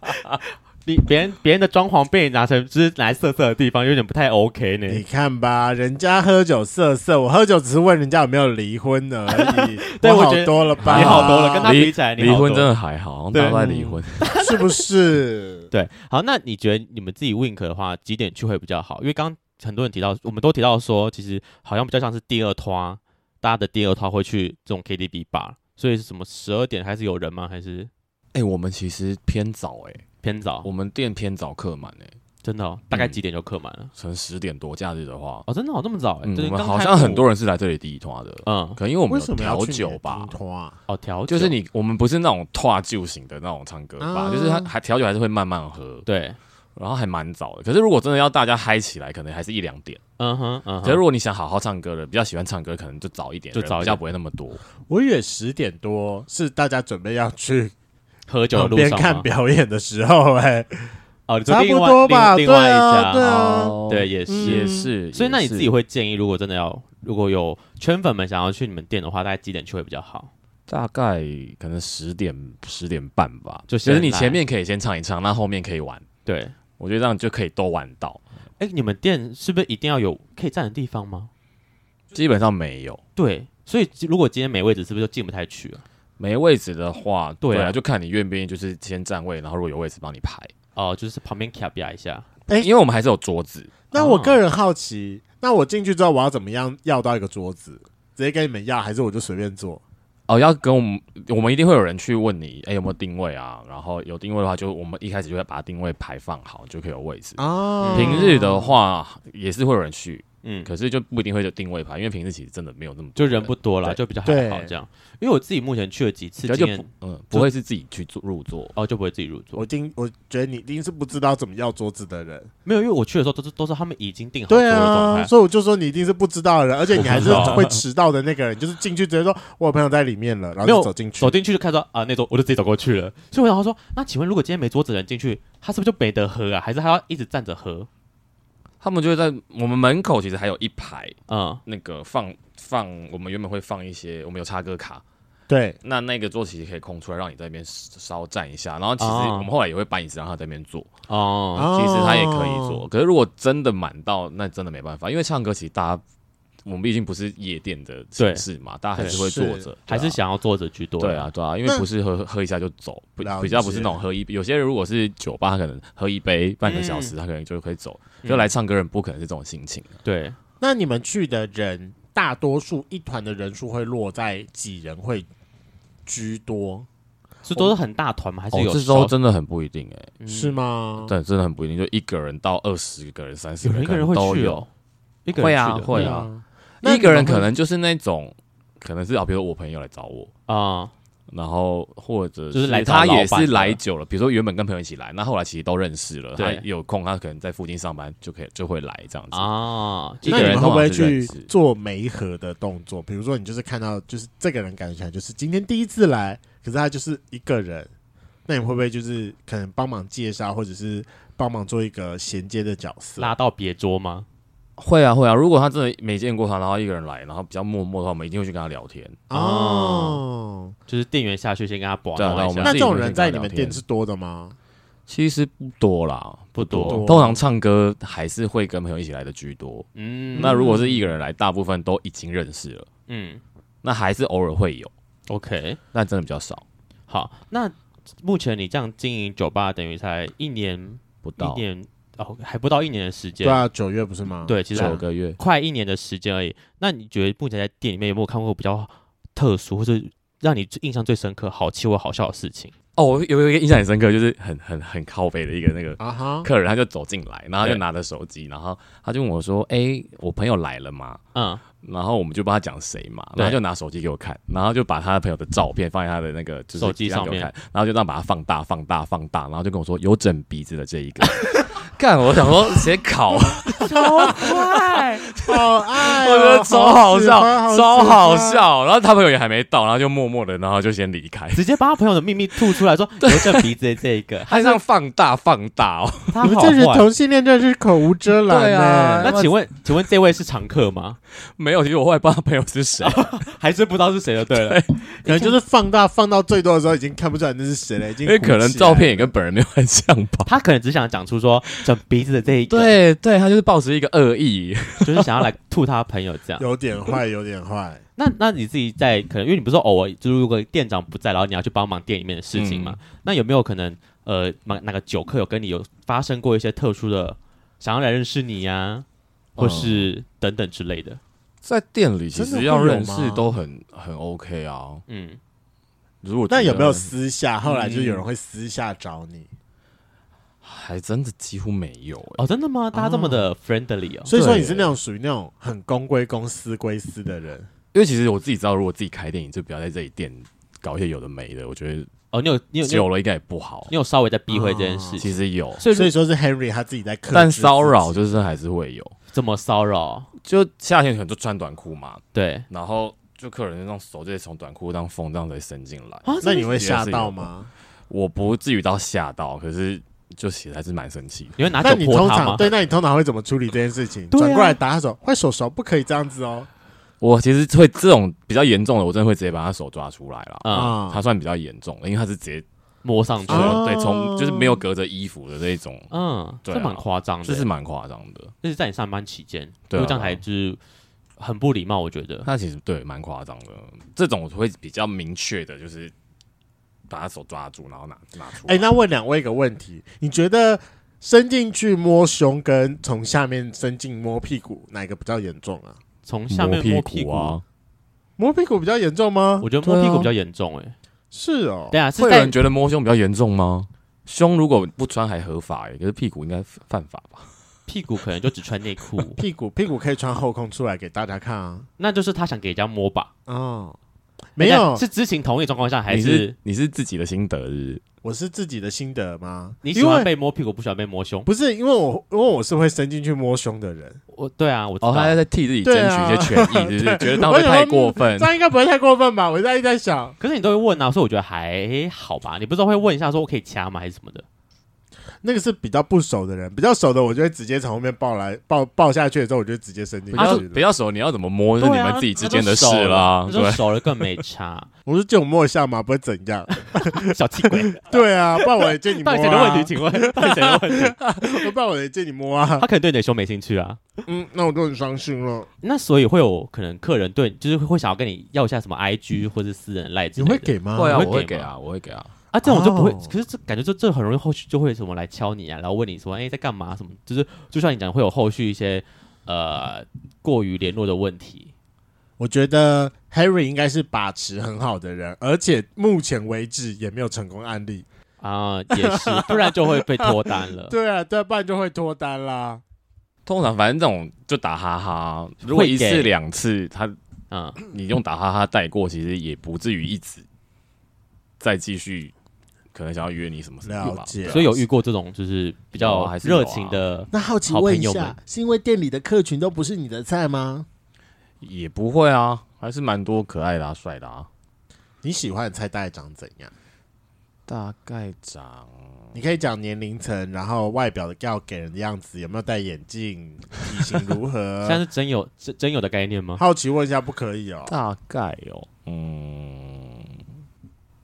你别人别人的装潢被你拿成只是来色色的地方，有点不太 OK 呢。你看吧，人家喝酒色色，我喝酒只是问人家有没有离婚而已。对，我好多了吧？你好多了，跟他比起来，离婚真的还好，大家都在离婚，是不是？对，好，那你觉得你们自己 Wink 的话，几点去会比较好？因为刚很多人提到，我们都提到说，其实好像比较像是第二拖，大家的第二拖会去这种 KTV bar，所以是什么十二点还是有人吗？还是？哎，我们其实偏早哎。偏早，我们店偏早客满诶，真的，大概几点就客满了？从十点多，假日的话，哦，真的哦，这么早？嗯，我们好像很多人是来这里第一团的，嗯，可能因为我们有调酒吧，哦，调就是你，我们不是那种拖酒型的那种唱歌吧，就是他还调酒还是会慢慢喝，对，然后还蛮早的。可是如果真的要大家嗨起来，可能还是一两点，嗯哼，嗯。可是如果你想好好唱歌的，比较喜欢唱歌，可能就早一点，就早一点，比较不会那么多。我以为十点多是大家准备要去。喝酒的路边看表演的时候，哎，哦，差不多吧，另外一家，对啊，对，也是也是，所以那你自己会建议，如果真的要，如果有圈粉们想要去你们店的话，大概几点去会比较好？大概可能十点十点半吧，就其实你前面可以先唱一唱，那后面可以玩。对，我觉得这样就可以都玩到。哎，你们店是不是一定要有可以站的地方吗？基本上没有。对，所以如果今天没位置，是不是就进不太去了？没位置的话，对啊，就看你愿不愿意，就是先占位，然后如果有位置帮你排。哦，就是旁边卡比一下。哎，因为我们还是有桌子。那我个人好奇，那我进去之后我要怎么样要到一个桌子？直接跟你们要，还是我就随便坐？哦，要跟我们，我们一定会有人去问你，哎，有没有定位啊？然后有定位的话，就我们一开始就会把定位排放好，就可以有位置。哦，平日的话也是会有人去。嗯，可是就不一定会有定位牌，因为平时其实真的没有那么多，就人不多啦，就比较还好这样。因为我自己目前去了几次，就嗯不会是自己去坐入座哦，就不会自己入座。我定我觉得你一定是不知道怎么要桌子的人，没有，因为我去的时候都是都是他们已经订好桌的状态，所以我就说你一定是不知道的人，而且你还是 会迟到的那个人，就是进去直接说我有朋友在里面了，然后就走进去，走进去就看到啊那桌，我就自己走过去了。所以我想说，那请问如果今天没桌子的人进去，他是不是就没得喝啊？还是他要一直站着喝？他们就会在我们门口，其实还有一排，嗯，那个放放，我们原本会放一些，我们有插歌卡，对，那那个座其实可以空出来，让你在那边稍站一下。然后其实我们后来也会搬椅子让他在那边坐哦，其实他也可以坐。可是如果真的满到，那真的没办法，因为唱歌其实大家。我们毕竟不是夜店的城市嘛，大家还是会坐着，还是想要坐着居多。对啊，对啊，因为不是喝喝一下就走，比较不是那种喝一。有些人如果是酒吧，他可能喝一杯半个小时，他可能就可以走。就来唱歌人不可能是这种心情。对，那你们去的人，大多数一团的人数会落在几人会居多？是都是很大团吗？还是有？这时候真的很不一定哎，是吗？对，真的很不一定，就一个人到二十个人、三十个人，一个人会去哦。会啊，会啊。一个人可能就是那种，可能是啊，比如说我朋友来找我啊，然后或者就是来他也是来久了，比如说原本跟朋友一起来，那后来其实都认识了，他有空他可能在附近上班就可以就会来这样子啊。一个人会不会去做媒合的动作？比如说你就是看到就是这个人感觉起来就是今天第一次来，可是他就是一个人，那你会不会就是可能帮忙介绍，或者是帮忙做一个衔接的角色，拉到别桌吗？会啊会啊，如果他真的没见过他，然后一个人来，然后比较默默的话，我们一定会去跟他聊天哦。就是店员下去先跟他聊。那这种人在你们店是多的吗？其实不多啦，不多。通常唱歌还是会跟朋友一起来的居多。嗯，那如果是一个人来，大部分都已经认识了。嗯，那还是偶尔会有。OK，那真的比较少。好，那目前你这样经营酒吧，等于才一年不到。哦，还不到一年的时间。对啊，九月不是吗？对，其实九个月，快一年的时间而已。那你觉得目前在店里面有没有看过比较特殊，或者让你印象最深刻、好气或好笑的事情？哦，我有有一个印象很深刻，就是很很很靠北的一个那个客人，他就走进来，然后就拿着手机，然后他就问我说：“哎，我朋友来了吗？”嗯，然后我们就帮他讲谁嘛，然后就拿手机给我看，然后就把他的朋友的照片放在他的那个手机上面，然后就这样把它放大、放大、放大，然后就跟我说：“有整鼻子的这一个。”干！我想说写考，超快，好爱，我觉得超好笑，超好笑。然后他朋友也还没到，然后就默默的，然后就先离开，直接把他朋友的秘密吐出来说：“有这鼻子的这一个，还这样放大放大哦。”你们这是同性恋，这是口无遮拦。对啊，那请问，请问这位是常客吗？没有，其实我后来不知道他朋友是谁，还是不知道是谁就对了。可能就是放大放到最多的时候，已经看不出来那是谁了，已经。因为可能照片也跟本人没有很像吧。他可能只想讲出说。整鼻子的这一个，对对，他就是抱持一个恶意，就是想要来吐他朋友这样，有点坏，有点坏。那那你自己在可能，因为你不是说偶尔，就是如果店长不在，然后你要去帮忙店里面的事情嘛？嗯、那有没有可能，呃，哪哪个酒客有跟你有发生过一些特殊的，想要来认识你呀、啊，或是等等之类的？在店里其实要认识都很很 OK 啊。嗯，如果那有没有私下，后来就有人会私下找你？还真的几乎没有哎哦，真的吗？大家这么的 friendly 哦，所以说你是那种属于那种很公归公、私归私的人。因为其实我自己知道，如果自己开店，你就不要在这里店搞一些有的没的。我觉得哦，你有你有久了应该也不好。你有稍微在避讳这件事，其实有，所以所以说是 Henry 他自己在克制，但骚扰就是还是会有。怎么骚扰？就夏天可能就穿短裤嘛，对，然后就客人那种手就从短裤当风这样子伸进来，那你会吓到吗？我不至于到吓到，可是。就其实还是蛮生气，因为拿酒泼他吗？对，那你通常会怎么处理这件事情？转过来打他手，坏手手不可以这样子哦。我其实会这种比较严重的，我真的会直接把他手抓出来了。啊，他算比较严重，因为他是直接摸上去，对，从就是没有隔着衣服的这种。嗯，这蛮夸张的，这是蛮夸张的。这是在你上班期间，因为这样还是很不礼貌，我觉得。那其实对蛮夸张的，这种我会比较明确的，就是。把他手抓住，然后拿拿出来。哎，那问两位一个问题：你觉得伸进去摸胸跟从下面伸进摸屁股，哪个比较严重啊？从下面摸屁股啊？摸屁股比较严重吗？我觉得摸屁股比较严重。哎，是哦。对啊，会有人觉得摸胸比较严重吗？胸如果不穿还合法，哎，可是屁股应该犯法吧？屁股可能就只穿内裤，屁股屁股可以穿后空出来给大家看啊。那就是他想给人家摸吧？哦。没有，是知情同意状况下还是，是你是自己的心得是是？我是自己的心得吗？你喜欢被摸屁股，不喜欢被摸胸？不是，因为我因为我是会伸进去摸胸的人。我对啊，我哦，他在替自己争取一些权益，就是觉得他会太过分？这样应该不会太过分吧？我在一直在想，可是你都会问啊，所以我觉得还好吧。你不是都会问一下说我可以掐吗，还是什么的？那个是比较不熟的人，比较熟的我就会直接从后面抱来抱抱下去的时候，我就直接伸进去。比较比较熟，你要怎么摸是你们自己之间的事啦。对，熟了更没差。我说借我摸一下嘛，不会怎样。小气鬼。对啊，不然我也借你摸啊。谁的问题？请问谁的问题？我 不然我也借你摸啊。他可能对你的胸没兴趣啊。嗯，那我都很伤心了。那所以会有可能客人对，就是会想要跟你要一下什么 IG 或者私人赖之类的。你会给吗？会啊，我会给啊，我会给啊。啊，这种就不会，可是这感觉这这很容易后续就会什么来敲你啊，然后问你说，哎，在干嘛？什么？就是就像你讲，会有后续一些呃过于联络的问题。我觉得 Harry 应该是把持很好的人，而且目前为止也没有成功案例啊，也是，不然就会被脱单了。对啊，对，不然就会脱单啦。通常反正这种就打哈哈，如果一次两次他，嗯，你用打哈哈带过，其实也不至于一直再继续。可能想要约你什么什么了解，所以有遇过这种就是比较热情的、啊。那好奇问一下，是因为店里的客群都不是你的菜吗？也不会啊，还是蛮多可爱的、啊、帅的啊。你喜欢的菜大概长怎样？大概长，你可以讲年龄层，然后外表的要给人的样子，有没有戴眼镜，体型如何？现在是真有真真有的概念吗？好奇问一下，不可以哦。大概哦，嗯，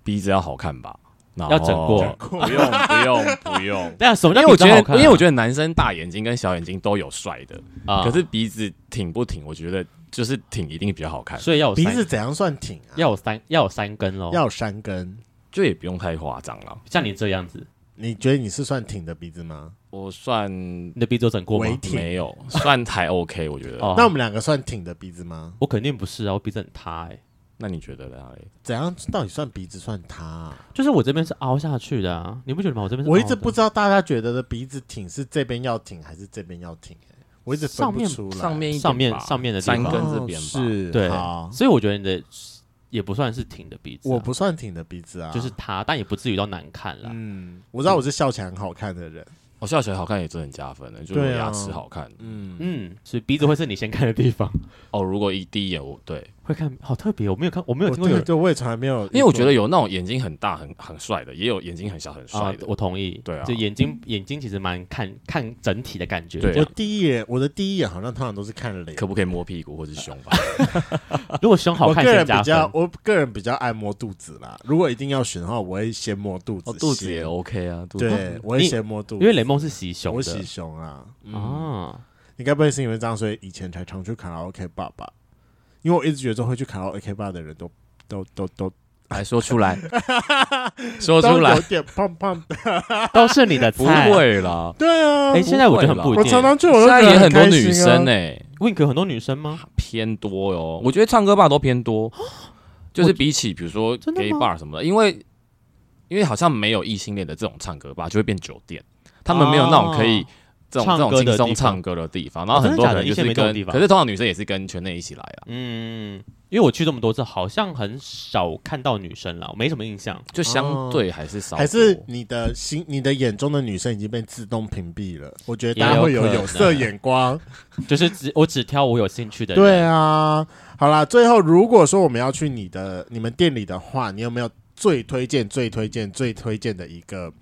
鼻子要好看吧。要整过，不用不用不用。对啊，什么叫？因为我觉得，因为我觉得男生大眼睛跟小眼睛都有帅的啊，可是鼻子挺不挺？我觉得就是挺一定比较好看。所以要有鼻子怎样算挺啊？要有三要有三根哦，要有三根，就也不用太夸张了。像你这样子，你觉得你是算挺的鼻子吗？我算你的鼻子有整过吗？没有，算还 OK。我觉得。那我们两个算挺的鼻子吗？我肯定不是啊，我鼻子很塌哎。那你觉得呢？怎样到底算鼻子算塌？啊？就是我这边是凹下去的啊，你不觉得吗？我这边我一直不知道大家觉得的鼻子挺是这边要挺还是这边要挺，欸？我一直分不出来。上面上面上面的三根这边是对，所以我觉得你的也不算是挺的鼻子，啊，我不算挺的鼻子啊，就是塌，但也不至于到难看了。嗯，我知道我是笑起来很好看的人。我笑起来好看也真的很加分的，就是牙齿好看。嗯嗯，所以鼻子会是你先看的地方。哦，如果一第一眼我对会看，好特别，我没有看，我没有听过有，对，我也从来没有。因为我觉得有那种眼睛很大很很帅的，也有眼睛很小很帅的。我同意，对啊，就眼睛眼睛其实蛮看看整体的感觉。我第一眼我的第一眼好像通常都是看脸，可不可以摸屁股或者胸吧？如果胸好看，我个人比较我个人比较爱摸肚子啦。如果一定要选的话，我会先摸肚子，肚子也 OK 啊。对，我会先摸肚子，因为雷梦是喜熊的。喜熊啊，嗯、啊！你该不会是因为这样，所以以前才常去卡拉 OK 吧吧？因为我一直觉得会去卡拉 OK 吧的人都都都都来说出来，说出来，有点胖胖的，都是你的菜，不会啦。对啊，哎，现在我觉得很不一定。我常常去，我现在也很多女生哎，Wink 很多女生吗？偏多哟，我觉得唱歌吧都偏多，就是比起比如说 gay bar 什么的，因为因为好像没有异性恋的这种唱歌吧，就会变酒店。他们没有那种可以这种这种轻松唱歌的地方，然后很多人就是跟，可是通常女生也是跟圈内一起来啊。嗯，因为我去这么多次，好像很少看到女生了，我没什么印象，就相对还是少。还是你的心，你的眼中的女生已经被自动屏蔽了？我觉得大家会有有色眼光，就是只我只挑我有兴趣的。对啊，好啦，最后如果说我们要去你的你们店里的话，你有没有最推荐、最推荐、最推荐的一个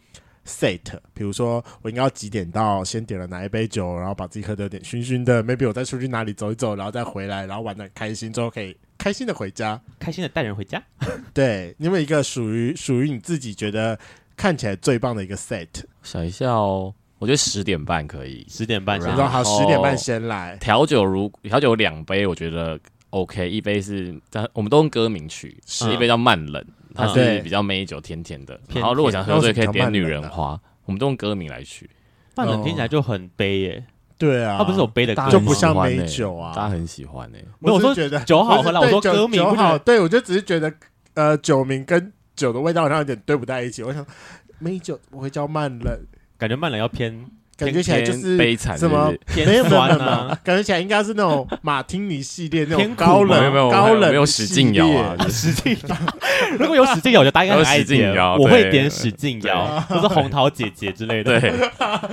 ？set，比如说我应该要几点到？先点了哪一杯酒，然后把自己喝得有点醺醺的。maybe 我再出去哪里走一走，然后再回来，然后玩得很开心，之后可以开心的回家，开心的带人回家。对，你有没有一个属于属于你自己觉得看起来最棒的一个 set？想一下哦，我觉得十点半可以，十点半先来。好，十点半先来。调酒如调酒两杯，我觉得 OK。一杯是我们都用歌名取，是一杯叫慢冷。它是比较美酒，甜甜的。然后如果想喝醉，可以点女人花。我们都用歌名来取。慢冷听起来就很悲耶。对啊，它不是有悲的歌，就不像美酒啊。大家很喜欢诶。我说觉得酒好喝，我说歌名不好。对，我就只是觉得，呃，酒名跟酒的味道好像有点对不在一起。我想美酒我会叫慢冷，感觉慢冷要偏感觉起来就是悲惨，什么偏酸啊？感觉起来应该是那种马汀尼系列那种高冷，没有没有高冷，没有使劲摇啊，使劲摇。如果有使劲摇，我就大概爱点。我会点使劲摇，或是红桃姐姐之类的。对，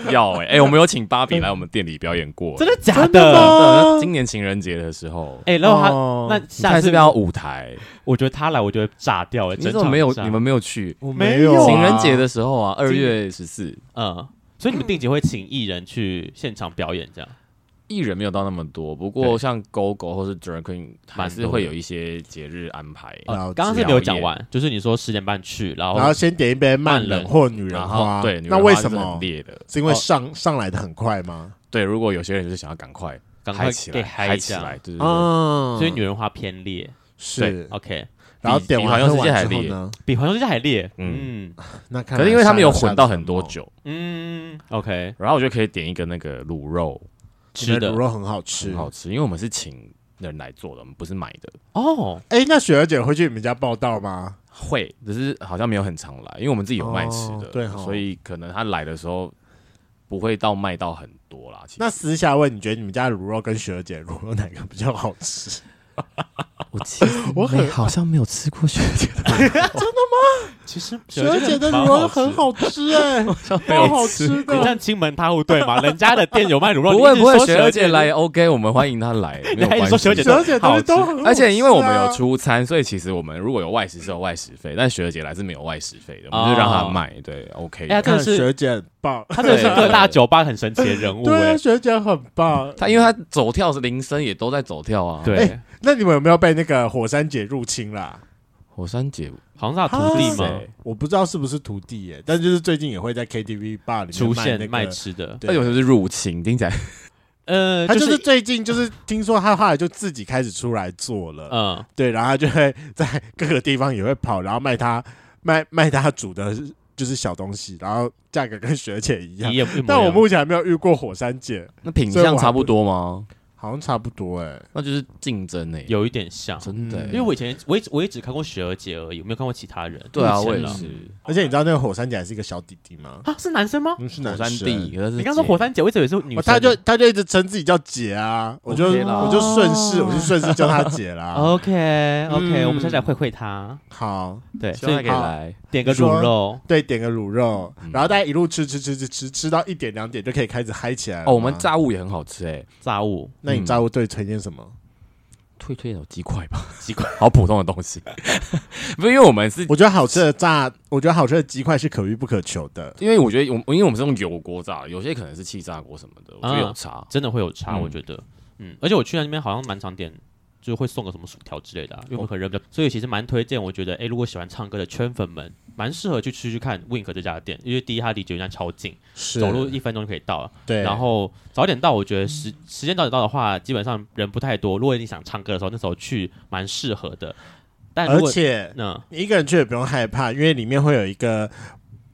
要哎哎，我们有请芭比来我们店里表演过，真的假的？今年情人节的时候，哎，然后他那下次要舞台，我觉得他来，我就会炸掉。哎，你怎么没有？你们没有去？我没有。情人节的时候啊，二月十四，嗯。所以你们定期会请艺人去现场表演，这样？艺人没有到那么多，不过像 GoGo 或是 Drag Queen 还是会有一些节日安排。刚刚是没有讲完，就是你说十点半去，然后然后先点一杯慢冷或女人花。对，那为什么烈的？是因为上上来的很快吗？对，如果有些人就是想要赶快赶快起来嗨起来，对对对。所以女人花偏烈，是 OK。然后点完之后呢？比环游世界还烈，嗯，那可是因为他们有混到很多酒，嗯，OK。然后我就可以点一个那个卤肉，吃的卤肉很好吃，很好吃。因为我们是请人来做的，我们不是买的。哦，哎，那雪儿姐会去你们家报到吗？会，只是好像没有很常来，因为我们自己有卖吃的，对，所以可能他来的时候不会到卖到很多啦。那私下问，你觉得你们家的卤肉跟雪儿姐卤肉哪个比较好吃？我其实我很好像没有吃过学姐的，真的吗？其实学姐的卤肉很好吃哎，超好吃的。你这样亲门踏户对吗？人家的店有卖卤肉，不会不会，学姐来 OK，我们欢迎她来。没有关系，雪姐学姐都都很好吃，而且因为我们有出餐，所以其实我们如果有外食是有外食费，但学姐来是没有外食费的，我们就让她卖。对，OK。哎，看雪姐很棒，他真的是各大酒吧很神奇的人物。对，学姐很棒。他因为他走跳是铃声也都在走跳啊。对。那你们有没有被那个火山姐入侵啦？火山姐好像是他徒弟吗？我不知道是不是徒弟耶，但就是最近也会在 KTV bar 里面出现卖吃的。那有时候是入侵，听起来，呃，他就是最近就是听说他后来就自己开始出来做了，嗯，对，然后他就会在各个地方也会跑，然后卖他卖卖他煮的就是小东西，然后价格跟学姐一样，但我目前还没有遇过火山姐，那品相差不多吗？好像差不多哎，那就是竞争哎，有一点像，真的。因为我以前我也我也只看过雪儿姐而已，我没有看过其他人。对啊，我也是。而且你知道那个火山姐还是一个小弟弟吗？啊，是男生吗？是男生弟。你刚说火山姐，我一直以为是女生。他就他就一直称自己叫姐啊，我就我就顺势我就顺势叫她姐啦。OK OK，我们现在会会她。好，对，所以可以来点个卤肉，对，点个卤肉，然后大家一路吃吃吃吃吃吃到一点两点就可以开始嗨起来了。哦，我们炸物也很好吃哎，炸物。那你炸物最推荐？什么？推推有鸡块吧，鸡块好普通的东西。不是因为我们是，我觉得好吃的炸，我觉得好吃的鸡块是可遇不可求的。因为我觉得，我因为我们是用油锅炸，有些可能是气炸锅什么的，我觉得有差，真的会有差。我觉得，嗯，而且我去那边好像蛮常点。就会送个什么薯条之类的，因为我们很热，所以其实蛮推荐。我觉得，哎，如果喜欢唱歌的圈粉们，蛮适合去吃吃看 Wink 这家店，因为第一它离酒店超近，走路一分钟就可以到了。对，然后早点到，我觉得时时间早点到的话，基本上人不太多。如果你想唱歌的时候，那时候去蛮适合的。但而且，嗯，你一个人去也不用害怕，因为里面会有一个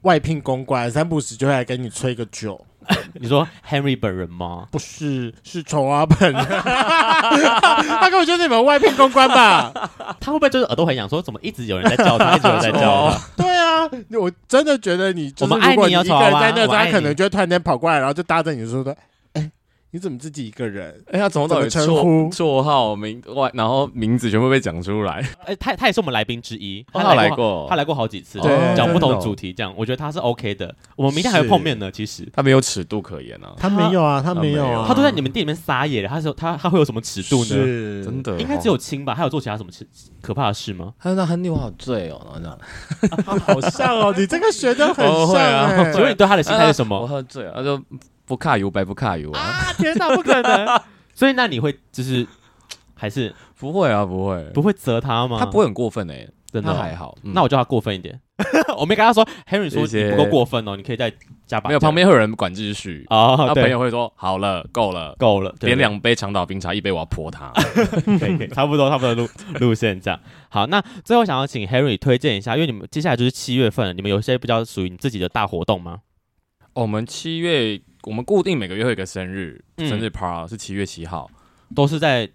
外聘公关，三不时就会来给你吹个酒。你说 Henry 本人吗？不是，是丑阿本人。他根本就是你们外聘公关吧？他会不会就是耳朵很痒，说怎么一直有人在叫他，一直有人在叫他？对啊，我真的觉得你，我们爱你啊，丑阿本。在那，他可能就突然间跑过来，然后就搭着你说的。你怎么自己一个人？哎，他从头到尾称呼、绰号、名外，然后名字全部被讲出来。哎，他他也是我们来宾之一，他来过，他来过好几次，讲不同主题，这样我觉得他是 OK 的。我们明天还会碰面呢，其实他没有尺度可言啊，他没有啊，他没有啊，他都在你们店里面撒野了。他说他他会有什么尺度呢？是真的，应该只有亲吧？还有做其他什么可怕的事吗？他说他那我好醉哦，然后这样，好像哦，你这个学的很像。请问你对他的心态是什么？我喝醉了，他说。不卡油白不卡油啊！天哪，不可能！所以那你会就是 还是不会啊？不会，不会责他吗？他不会很过分诶，真的还好。那我叫他过分一点。我没跟他说，Henry 说你不够过分哦，你可以再加把。没有，旁边会有人管秩序啊。他朋友会说：“好了，够了，够了，点两杯长岛冰茶，一杯我要泼他。”可以，可以，差不多，差不多路路线这样。好，那最后想要请 Henry 推荐一下，因为你们接下来就是七月份，你们有些比较属于你自己的大活动吗？我们七月。我们固定每个月会有一个生日，生日 party 是七月七号，都是在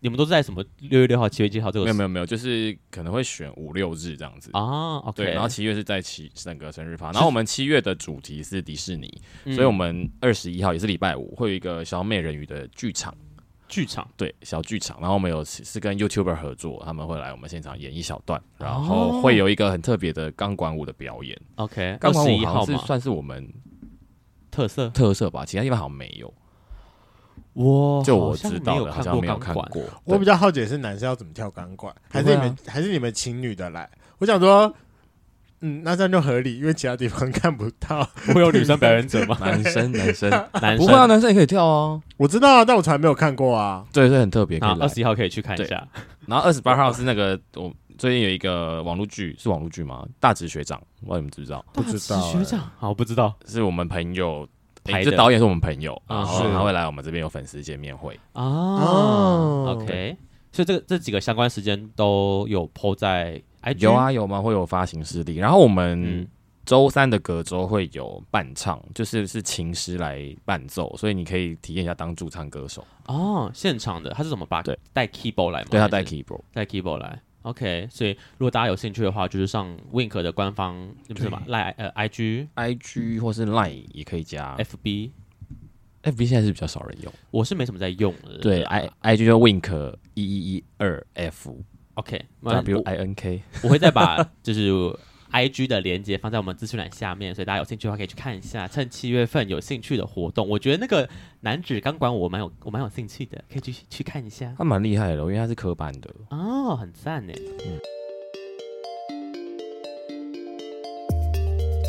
你们都是在什么六月六号、七月七号这个？没有没有没有，就是可能会选五六日这样子。啊。OK，对，然后七月是在七整个生日趴，然后我们七月的主题是迪士尼，嗯、所以我们二十一号也是礼拜五会有一个小美人鱼的剧场，剧场。对小剧场，然后我们有是跟 YouTuber 合作，他们会来我们现场演一小段，然后会有一个很特别的钢管舞的表演。OK，钢管舞好像是算是我们特色特色吧，其他地方好像没有。我就我知道的，好像没有看过。我比较好奇的是男生要怎么跳钢管，还是你们还是你们请女的来？我想说，嗯，那这样就合理，因为其他地方看不到。会有女生表演者吗？男生，男生，男生不会啊，男生也可以跳啊。我知道啊，但我从来没有看过啊。对，是很特别。二十一号可以去看一下。然后二十八号是那个我最近有一个网络剧，是网络剧吗？大直学长，我你们知不知道？不知道。学长，好，不知道，是我们朋友。欸、这导演是我们朋友，然后他会来我们这边有粉丝见面会哦。OK，所以这个这几个相关时间都有 po 在 IG？有啊有吗？会有发行势力。然后我们周三的隔周会有伴唱，就是是琴师来伴奏，所以你可以体验一下当驻唱歌手哦。现场的他是怎么把对带 keyboard 来吗？对他带 keyboard 带 keyboard 来。OK，所以如果大家有兴趣的话，就是上 Wink 的官方，那不是嘛？赖呃 IG，IG 或是 Line 也可以加。FB，FB 现在是比较少人用，我是没什么在用的。对，I IG 叫 Wink 一一一二 F。OK，W I N K，我会再把就是。I G 的连接放在我们资讯栏下面，所以大家有兴趣的话可以去看一下。趁七月份有兴趣的活动，我觉得那个男子钢管我蛮有我蛮有兴趣的，可以去去看一下。他蛮厉害的，因为他是科班的哦，很赞呢。嗯。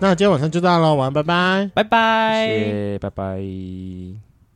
那今天晚上就到喽，晚安，拜拜，拜拜，谢谢，拜拜。